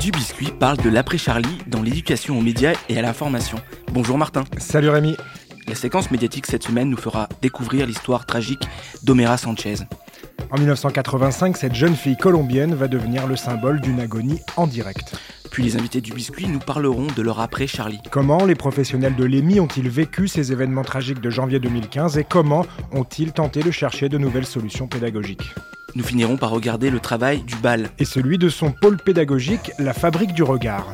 Du Biscuit parle de l'après-Charlie dans l'éducation aux médias et à l'information. Bonjour Martin. Salut Rémi. La séquence médiatique cette semaine nous fera découvrir l'histoire tragique d'Omera Sanchez. En 1985, cette jeune fille colombienne va devenir le symbole d'une agonie en direct. Puis les invités du biscuit nous parleront de leur après-Charlie. Comment les professionnels de l'EMI ont-ils vécu ces événements tragiques de janvier 2015 et comment ont-ils tenté de chercher de nouvelles solutions pédagogiques? Nous finirons par regarder le travail du bal. Et celui de son pôle pédagogique, la fabrique du regard.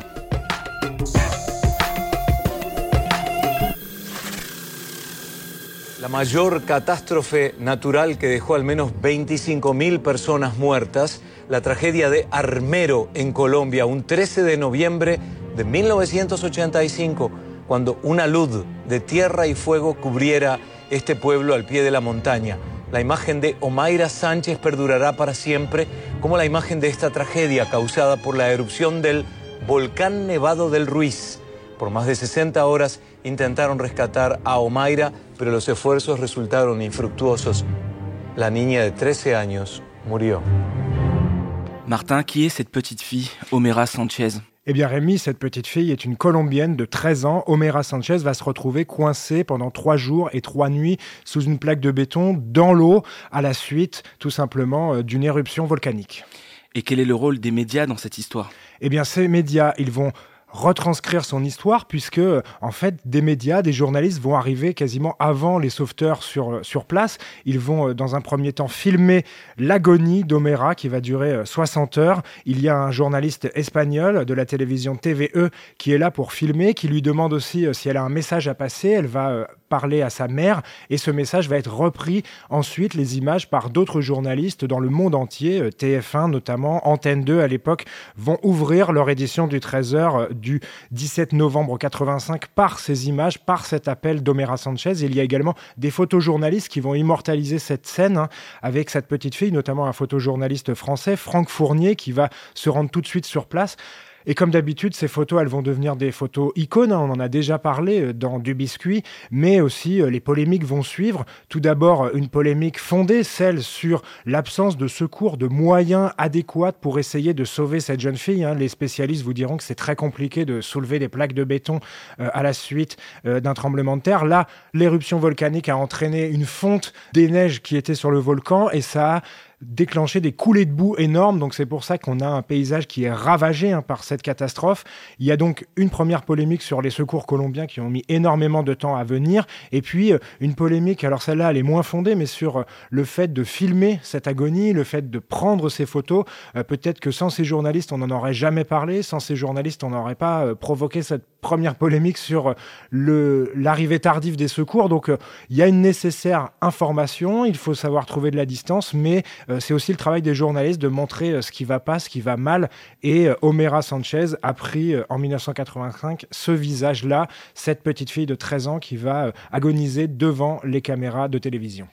La mayor catástrofe natural que dejó al menos 25.000 personas muertas, la tragedia de Armero en Colombia, un 13 de noviembre de 1985, cuando una luz de tierra y fuego cubriera este pueblo al pie de la montaña. La imagen de Omaira Sánchez perdurará para siempre como la imagen de esta tragedia causada por la erupción del volcán Nevado del Ruiz. Por más de 60 horas intentaron rescatar a Omaira, pero los esfuerzos resultaron infructuosos. La niña de 13 años murió. Martin, qui est cette petite fille, Omera Sanchez? Eh bien Rémi, cette petite fille est une Colombienne de 13 ans. Omera Sanchez va se retrouver coincée pendant trois jours et trois nuits sous une plaque de béton dans l'eau à la suite tout simplement euh, d'une éruption volcanique. Et quel est le rôle des médias dans cette histoire? Eh bien ces médias, ils vont retranscrire son histoire puisque en fait des médias, des journalistes vont arriver quasiment avant les sauveteurs sur, sur place. Ils vont euh, dans un premier temps filmer l'agonie d'Omera qui va durer euh, 60 heures. Il y a un journaliste espagnol de la télévision TVE qui est là pour filmer, qui lui demande aussi euh, si elle a un message à passer. Elle va euh, parler à sa mère et ce message va être repris ensuite les images par d'autres journalistes dans le monde entier, euh, TF1 notamment, Antenne 2 à l'époque, vont ouvrir leur édition du 13h du 17 novembre 85 par ces images, par cet appel d'Omera Sanchez. Il y a également des photojournalistes qui vont immortaliser cette scène hein, avec cette petite fille, notamment un photojournaliste français, Franck Fournier, qui va se rendre tout de suite sur place. Et comme d'habitude, ces photos, elles vont devenir des photos icônes. hein, on en a déjà parlé euh, dans Du Biscuit, mais aussi euh, les polémiques vont suivre. Tout d'abord, euh, une polémique fondée, celle sur l'absence de secours, de moyens adéquats pour essayer de sauver cette jeune fille. hein. Les spécialistes vous diront que c'est très compliqué de soulever des plaques de béton à la suite d'un tremblement de terre. Là, l'éruption volcanique a entraîné une fonte des neiges qui étaient sur le volcan et ça a déclenché des coulées de boue énormes. Donc c'est pour ça qu'on a un paysage qui est ravagé hein, par cette catastrophe. Il y a donc une première polémique sur les secours colombiens qui ont mis énormément de temps à venir. Et puis euh, une polémique, alors celle-là elle est moins fondée, mais sur euh, le fait de filmer cette agonie, le fait de prendre ces photos. Euh, Peut-être que sans ces journalistes on n'en aurait jamais parlé, sans ces journalistes on n'aurait pas provoqué cette première polémique sur l'arrivée tardive des secours. Donc il y a une nécessaire information, il faut savoir trouver de la distance, mais c'est aussi le travail des journalistes de montrer euh, ce qui va pas, ce qui va mal. Et euh, Omera Sanchez a pris euh, en 1985 ce visage-là, cette petite fille de 13 ans qui va euh, agoniser devant les caméras de télévision.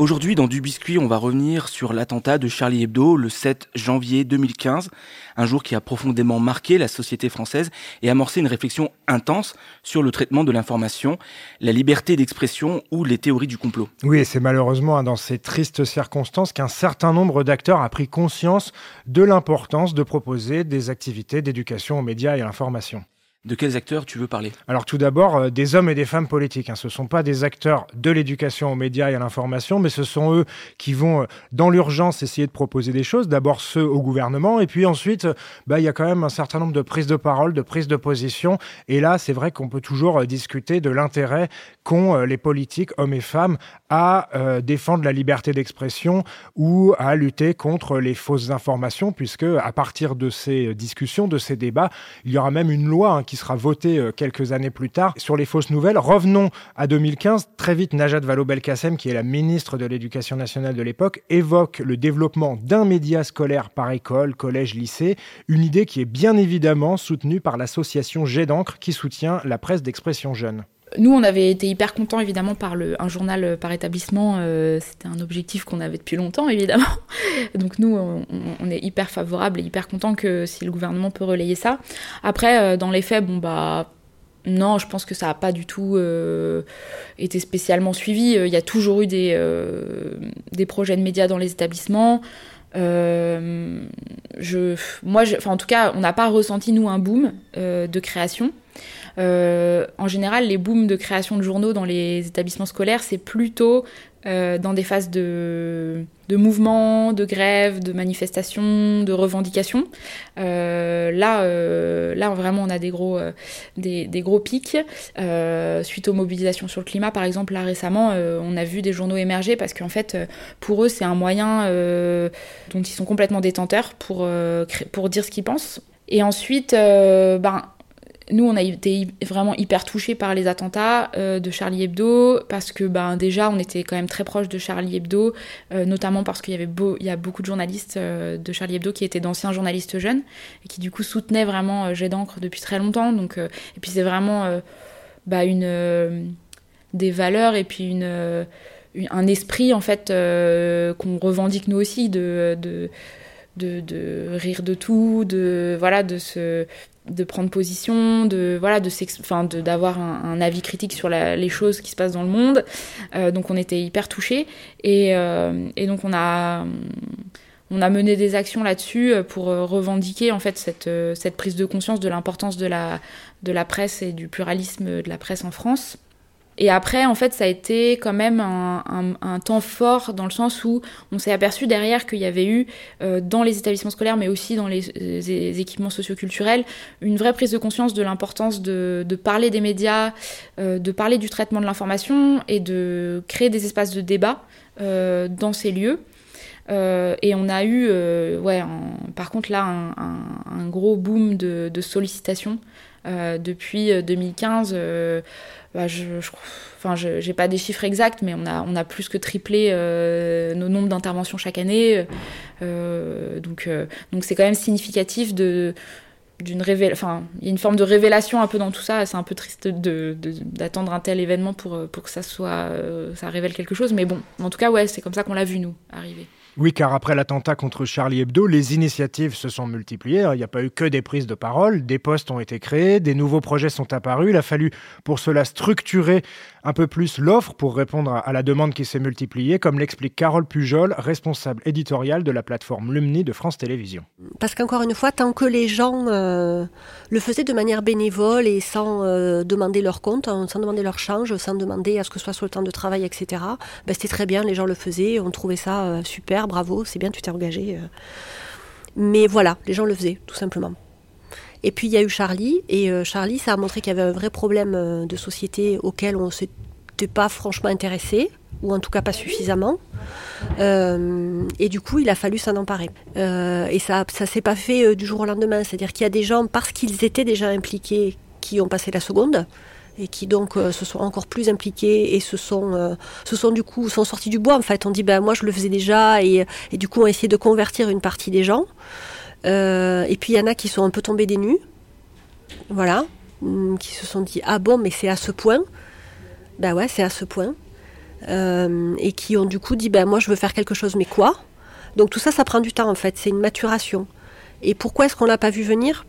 Aujourd'hui, dans Du Biscuit, on va revenir sur l'attentat de Charlie Hebdo le 7 janvier 2015, un jour qui a profondément marqué la société française et amorcé une réflexion intense sur le traitement de l'information, la liberté d'expression ou les théories du complot. Oui, et c'est malheureusement hein, dans ces tristes circonstances qu'un certain nombre d'acteurs a pris conscience de l'importance de proposer des activités d'éducation aux médias et à l'information. De quels acteurs tu veux parler? Alors tout d'abord, euh, des hommes et des femmes politiques. hein. Ce ne sont pas des acteurs de l'éducation aux médias et à l'information, mais ce sont eux qui vont, euh, dans l'urgence, essayer de proposer des choses. D'abord ceux au gouvernement, et puis ensuite, euh, bah, il y a quand même un certain nombre de prises de parole, de prises de position. Et là, c'est vrai qu'on peut toujours discuter de l'intérêt qu'ont les politiques, hommes et femmes, à euh, défendre la liberté d'expression ou à lutter contre les fausses informations, puisque à partir de ces discussions, de ces débats, il y aura même une loi hein, qui sera voté euh, quelques années plus tard sur les fausses nouvelles. Revenons à 2015. Très vite, Najat Vallaud-Belkacem, qui est la ministre de l'Éducation nationale de l'époque, évoque le développement d'un média scolaire par école, collège, lycée, une idée qui est bien évidemment soutenue par l'association Jet d'encre qui soutient la presse d'expression jeune. Nous, on avait été hyper contents, évidemment, par le, un journal euh, par établissement. Euh, C'était un objectif qu'on avait depuis longtemps, évidemment. Donc nous, on, est hyper favorable et hyper content que si le gouvernement peut relayer ça. Après, euh, dans les faits, bon, bah... Non, je pense que ça n'a pas du tout été spécialement suivi. Il y a toujours eu des, des projets de médias dans les établissements. Je, moi, en tout cas, on n'a pas ressenti, nous, un boom de création. Euh, en général, les booms de création de journaux dans les établissements scolaires, c'est plutôt euh, dans des phases de, de mouvements, de grèves, de manifestations, de revendications. Euh, là, là, vraiment, on a des gros, des, gros pics. Suite aux mobilisations sur le climat, par exemple, là récemment, on a vu des journaux émerger parce qu'en fait, pour eux, c'est un moyen dont ils sont complètement détenteurs pour, pour dire ce qu'ils pensent. Et ensuite, ben, nous, on a été vraiment hyper touchés par les attentats euh, de Charlie Hebdo parce que ben, déjà, on était quand même très proche de Charlie Hebdo, euh, notamment parce qu'il y avait a beaucoup de journalistes euh, de Charlie Hebdo qui étaient d'anciens journalistes jeunes et qui du coup soutenaient vraiment Jet d'encre depuis très longtemps. Donc, et puis c'est vraiment bah, des valeurs et puis un esprit en fait qu'on revendique nous aussi de, de, rire de tout, de voilà, de se de prendre position, de voilà, de enfin, d'avoir un, avis critique sur les choses qui se passent dans le monde. Euh, donc on était hyper touchés et, euh, et donc on a on a mené des actions là-dessus pour revendiquer en fait cette, cette prise de conscience de l'importance de la de la presse et du pluralisme de la presse en France. Et après, en fait, ça a été quand même un, temps fort dans le sens où on s'est aperçu derrière qu'il y avait eu, euh, dans les établissements scolaires, mais aussi dans les, les équipements socioculturels, une vraie prise de conscience de l'importance de, parler des médias, euh, de parler du traitement de l'information et de créer des espaces de débat euh, dans ces lieux. Euh, et on a eu, euh, ouais, par contre là, un, gros boom de, sollicitations euh, depuis 2015 bah, je, je, enfin, j'ai pas des chiffres exacts, mais on a, plus que triplé euh, nos nombres d'interventions chaque année. Euh, donc, euh, donc c'est quand même significatif d'une révél... enfin il y a une forme de révélation un peu dans tout ça. C'est un peu triste d'attendre un tel événement pour, que ça ça révèle quelque chose. Mais bon en tout cas ouais c'est comme ça qu'on l'a vu nous arriver oui, car après l'attentat contre Charlie Hebdo, les initiatives se sont multipliées. Il n'y a pas eu que des prises de parole, des postes ont été créés, des nouveaux projets sont apparus. Il a fallu pour cela structurer un peu plus l'offre pour répondre à la demande qui s'est multipliée, comme l'explique Carole Pujol, responsable éditoriale de la plateforme Lumni de France Télévisions. Parce qu'encore une fois, tant que les gens euh, le faisaient de manière bénévole et sans euh, demander leur compte, hein, sans demander leur change, sans demander à ce que ce soit sur le temps de travail, etc., ben c'était très bien, les gens le faisaient, on trouvait ça euh, super, bravo, c'est bien, tu t'es engagé. Mais voilà, les gens le faisaient, tout simplement. Et puis il y a eu Charlie, et euh, Charlie, ça a montré qu'il y avait un vrai problème euh, de société auquel on ne s'était pas franchement intéressé, ou en tout cas pas suffisamment. Euh, et du coup, il a fallu s'en emparer. Et ça ça s'est pas fait du jour au lendemain. C'est-à-dire qu'il y a des gens, parce qu'ils étaient déjà impliqués, qui ont passé la seconde et qui donc se sont encore plus impliqués et se sont, se sont du coup sont sortis du bois. En fait, on dit ben moi je le faisais déjà et, et du coup on a essayé de convertir une partie des gens. Euh, et puis il y en a qui sont un peu tombés des nues, voilà, qui se sont dit ah bon mais c'est à ce point, ben ouais c'est à ce point, euh, et qui ont du coup dit ben moi je veux faire quelque chose mais quoi? Donc tout ça ça prend du temps en fait, c'est une maturation. Et pourquoi est-ce qu'on l'a pas vu venir?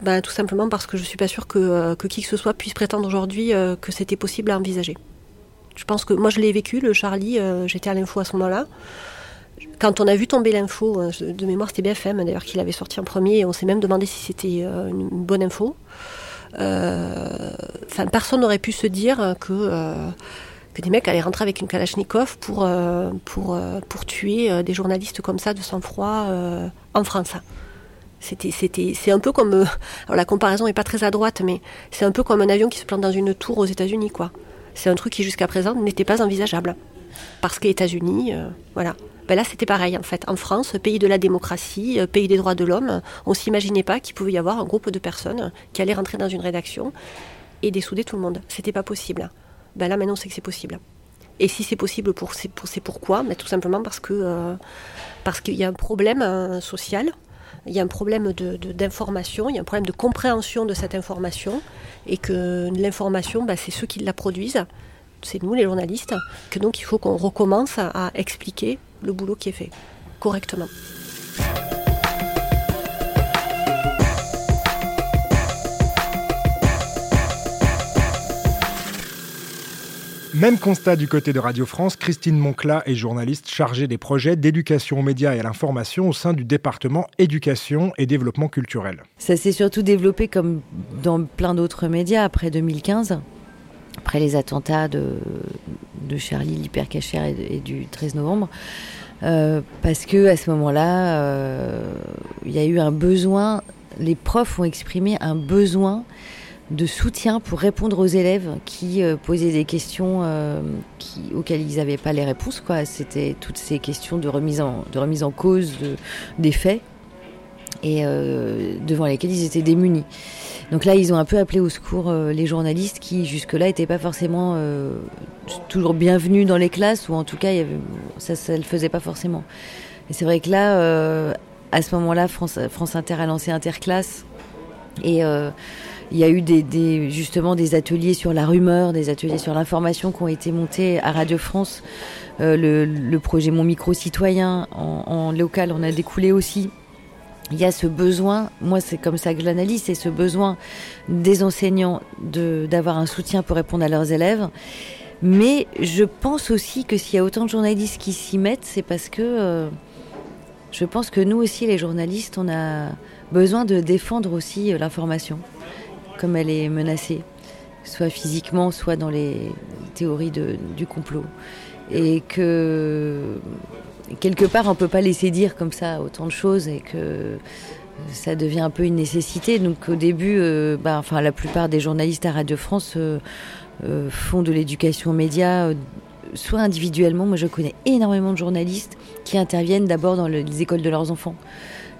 Ben, tout simplement parce que je suis pas sûre que, euh, que qui que ce soit puisse prétendre aujourd'hui que c'était possible à envisager. Je pense que moi je l'ai vécu, le Charlie, j'étais à l'info à ce moment-là quand on a vu tomber l'info, de mémoire c'était BFM d'ailleurs qui l'avait sorti en premier, et on s'est même demandé si c'était une bonne info. Euh, personne n'aurait pu se dire que, euh, que des mecs allaient rentrer avec une Kalachnikov pour, euh, pour, pour tuer des journalistes comme ça de sang-froid en France. C'était, c'était, c'est un peu comme, alors la comparaison est pas très à droite, mais c'est un peu comme un avion qui se plante dans une tour aux États-Unis, quoi. C'est un truc qui jusqu'à présent n'était pas envisageable. Parce que États-Unis, euh, voilà. Ben là, c'était pareil en fait. En France, pays de la démocratie, euh, pays des droits de l'homme, on s'imaginait pas qu'il pouvait y avoir un groupe de personnes qui allaient rentrer dans une rédaction et dessouder tout le monde. C'était pas possible. Ben là, maintenant, c'est que c'est possible. Et si c'est possible, pour, c'est, pourquoi ben, Tout simplement parce que euh, parce qu'il y a un problème social, il y a un problème de, d'information, il y a un problème de compréhension de cette information, et que l'information, c'est ceux qui la produisent, c'est nous les journalistes, que donc il faut qu'on recommence à expliquer le boulot qui est fait correctement. Même constat du côté de Radio France, Christine Moncla est journaliste chargée des projets d'éducation aux médias et à l'information au sein du département éducation et développement culturel. Ça s'est surtout développé comme dans plein d'autres médias après 2015, après les attentats de, Charlie l'hypercachère et, et, du 13 novembre. Euh, parce que à ce moment-là, euh, il y a eu un besoin, les profs ont exprimé un besoin de soutien pour répondre aux élèves qui euh, posaient des questions qui, auxquelles ils n'avaient pas les réponses. Quoi. C'était toutes ces questions de remise en, de remise en cause de, des faits et devant lesquels ils étaient démunis. Donc là, ils ont un peu appelé au secours les journalistes qui, jusque-là, n'étaient pas forcément toujours bienvenus dans les classes, ou en tout cas, ça ne le faisait pas forcément. Et c'est vrai que là, à ce moment-là, France, France Inter a lancé Interclasse. Et il y a eu des, justement des ateliers sur la rumeur, des ateliers sur l'information qui ont été montés à Radio France. Euh, le, projet Mon micro citoyen en, local on a découlé aussi. Il y a ce besoin, moi c'est comme ça que je l'analyse, c'est ce besoin des enseignants d'avoir un soutien pour répondre à leurs élèves. Mais je pense aussi que s'il y a autant de journalistes qui s'y mettent, c'est parce que euh, je pense que nous aussi, les journalistes, on a besoin de défendre aussi euh, l'information comme elle est menacée, soit physiquement, soit dans les théories de, du complot. Et que quelque part, on ne peut pas laisser dire comme ça autant de choses et que ça devient un peu une nécessité. Donc au début, euh, bah, enfin, la plupart des journalistes à Radio France euh, euh, font de l'éducation aux médias, soit individuellement. Moi, je connais énormément de journalistes qui interviennent d'abord dans les écoles de leurs enfants.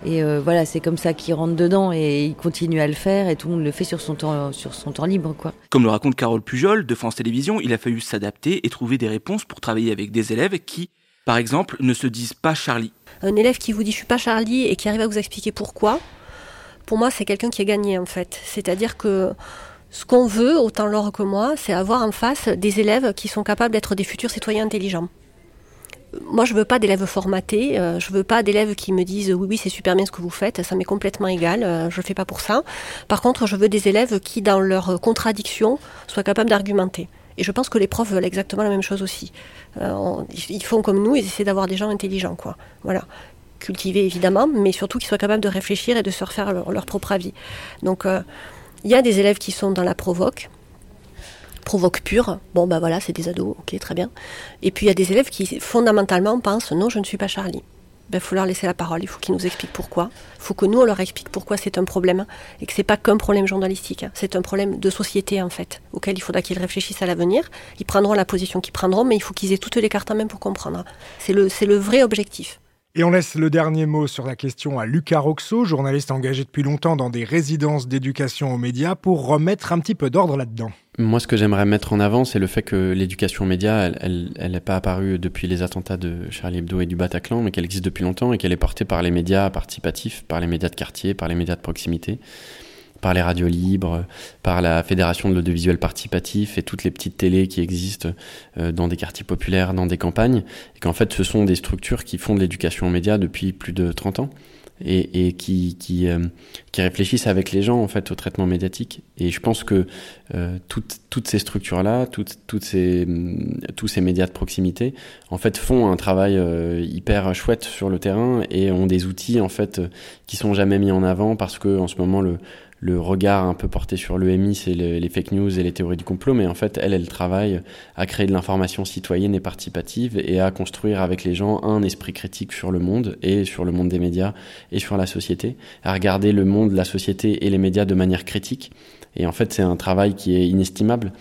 Et euh, voilà, c'est comme ça qu'il rentre dedans et il continue à le faire et tout le monde le fait sur son temps, sur son temps libre. Quoi. Comme le raconte Carole Pujol de France Télévisions, il a fallu s'adapter et trouver des réponses pour travailler avec des élèves qui, par exemple, ne se disent pas Charlie. Un élève qui vous dit je suis pas Charlie et qui arrive à vous expliquer pourquoi, pour moi c'est quelqu'un qui est gagné en fait. C'est-à-dire que ce qu'on veut, autant Laure que moi, c'est avoir en face des élèves qui sont capables d'être des futurs citoyens intelligents moi, je veux pas d'élèves formatés. Euh, je veux pas d'élèves qui me disent oui, oui, c'est super bien ce que vous faites. Ça m'est complètement égal. Euh, je le fais pas pour ça. Par contre, je veux des élèves qui, dans leurs contradictions, soient capables d'argumenter. Et je pense que les profs veulent exactement la même chose aussi. Euh, ils font comme nous, ils essaient d'avoir des gens intelligents, quoi. Voilà cultivés évidemment, mais surtout qu'ils soient capables de réfléchir et de se refaire leur, leur propre avis. Donc, il y a des élèves qui sont dans la provoque, provoque pure. Bon, ben voilà, c'est des ados, ok, très bien. Et puis il y a des élèves qui fondamentalement pensent non, je ne suis pas Charlie. Il ben, faut leur laisser la parole, il faut qu'ils nous expliquent pourquoi. Il faut que nous, on leur explique pourquoi c'est un problème et que c'est pas qu'un problème journalistique, hein. c'est un problème de société en fait, auquel il faudra qu'ils réfléchissent à l'avenir. Ils prendront la position qu'ils prendront, mais il faut qu'ils aient toutes les cartes en main pour comprendre. C'est le, c'est le vrai objectif. Et on laisse le dernier mot sur la question à Lucas Roxo, journaliste engagé depuis longtemps dans des résidences d'éducation aux médias, pour remettre un petit peu d'ordre là-dedans. Moi, ce que j'aimerais mettre en avant, c'est le fait que l'éducation aux médias, elle n'est pas apparue depuis les attentats de Charlie Hebdo et du Bataclan, mais qu'elle existe depuis longtemps et qu'elle est portée par les médias participatifs, par les médias de quartier, par les médias de proximité par les radios libres, par la Fédération de l'audiovisuel participatif et toutes les petites télés qui existent euh, dans des quartiers populaires, dans des campagnes, et qu'en fait ce sont des structures qui font de l'éducation aux médias depuis plus de 30 ans et, et qui, qui, euh, qui, réfléchissent avec les gens en fait au traitement médiatique. Et je pense que euh, toutes, toutes ces structures-là, toutes, toutes ces, tous ces médias de proximité, en fait, font un travail hyper chouette sur le terrain et ont des outils en fait qui sont jamais mis en avant parce que en ce moment le le regard un peu porté sur l'EMI, c'est les fake news et les théories du complot, mais en fait, elle, elle travaille à créer de l'information citoyenne et participative et à construire avec les gens un esprit critique sur le monde et sur le monde des médias et sur la société, à regarder le monde, la société et les médias de manière critique. Et en fait, c'est un travail qui est inestimable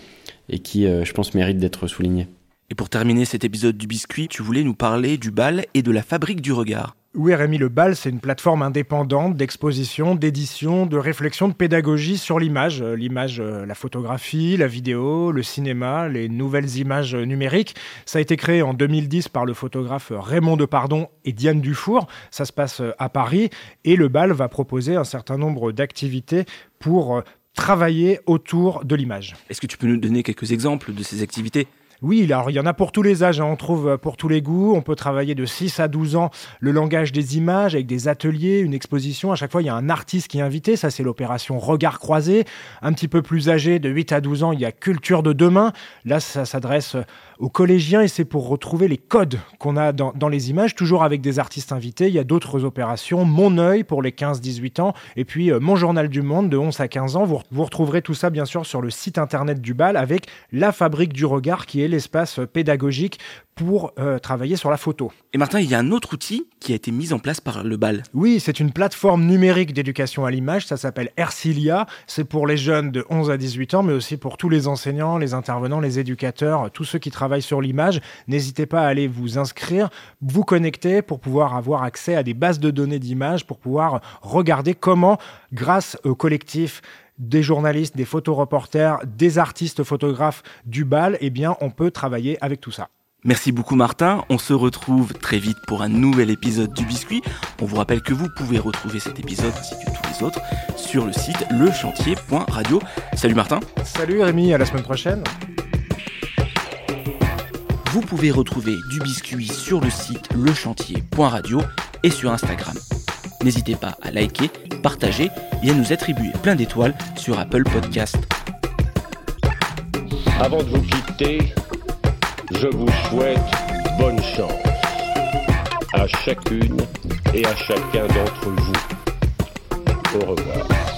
et qui, euh, je pense, mérite d'être souligné. Et pour terminer cet épisode du biscuit, tu voulais nous parler du bal et de la fabrique du regard. Oui, Rémi Le Bal, c'est une plateforme indépendante d'exposition, d'édition, de réflexion, de pédagogie sur l'image. Euh, l'image, euh, la photographie, la vidéo, le cinéma, les nouvelles images numériques. Ça a été créé en 2010 par le photographe Raymond Depardon et Diane Dufour. Ça se passe euh, à Paris et Le Bal va proposer un certain nombre d'activités pour travailler autour de l'image. Est-ce que tu peux nous donner quelques exemples de ces activités? Oui, alors il y en a pour tous les âges, hein. on trouve euh, pour tous les goûts. On peut travailler de 6 à 12 ans le langage des images avec des ateliers, une exposition. À chaque fois, il y a un artiste qui est invité. Ça, c'est l'opération Regard croisé. Un petit peu plus âgé, de 8 à 12 ans, il y a Culture de demain. Là, ça s'adresse aux collégiens et c'est pour retrouver les codes qu'on a dans, les images, toujours avec des artistes invités. Il y a d'autres opérations, Mon œil pour les 15-18 ans et puis euh, Mon journal du monde de 11 à 15 ans. Vous, vous retrouverez tout ça bien sûr sur le site internet du bal avec la fabrique du regard qui est l'espace pédagogique pour euh, travailler sur la photo. Et Martin, il y a un autre outil qui a été mis en place par le BAL. Oui, c'est une plateforme numérique d'éducation à l'image, ça s'appelle Ercilia. C'est pour les jeunes de 11 à 18 ans, mais aussi pour tous les enseignants, les intervenants, les éducateurs, tous ceux qui travaillent sur l'image. N'hésitez pas à aller vous inscrire, vous connecter pour pouvoir avoir accès à des bases de données d'images, pour pouvoir regarder comment, grâce au collectif des journalistes, des photoreporters, des artistes photographes du bal, eh bien, on peut travailler avec tout ça. Merci beaucoup Martin, on se retrouve très vite pour un nouvel épisode du Biscuit. On vous rappelle que vous pouvez retrouver cet épisode ainsi que tous les autres sur le site lechantier.radio. Salut Martin. Salut Rémi, à la semaine prochaine. Vous pouvez retrouver du Biscuit sur le site lechantier.radio et sur Instagram. N'hésitez pas à liker, partager et à nous attribuer plein d'étoiles sur Apple Podcast. Avant de vous quitter, je vous souhaite bonne chance à chacune et à chacun d'entre vous. Au revoir.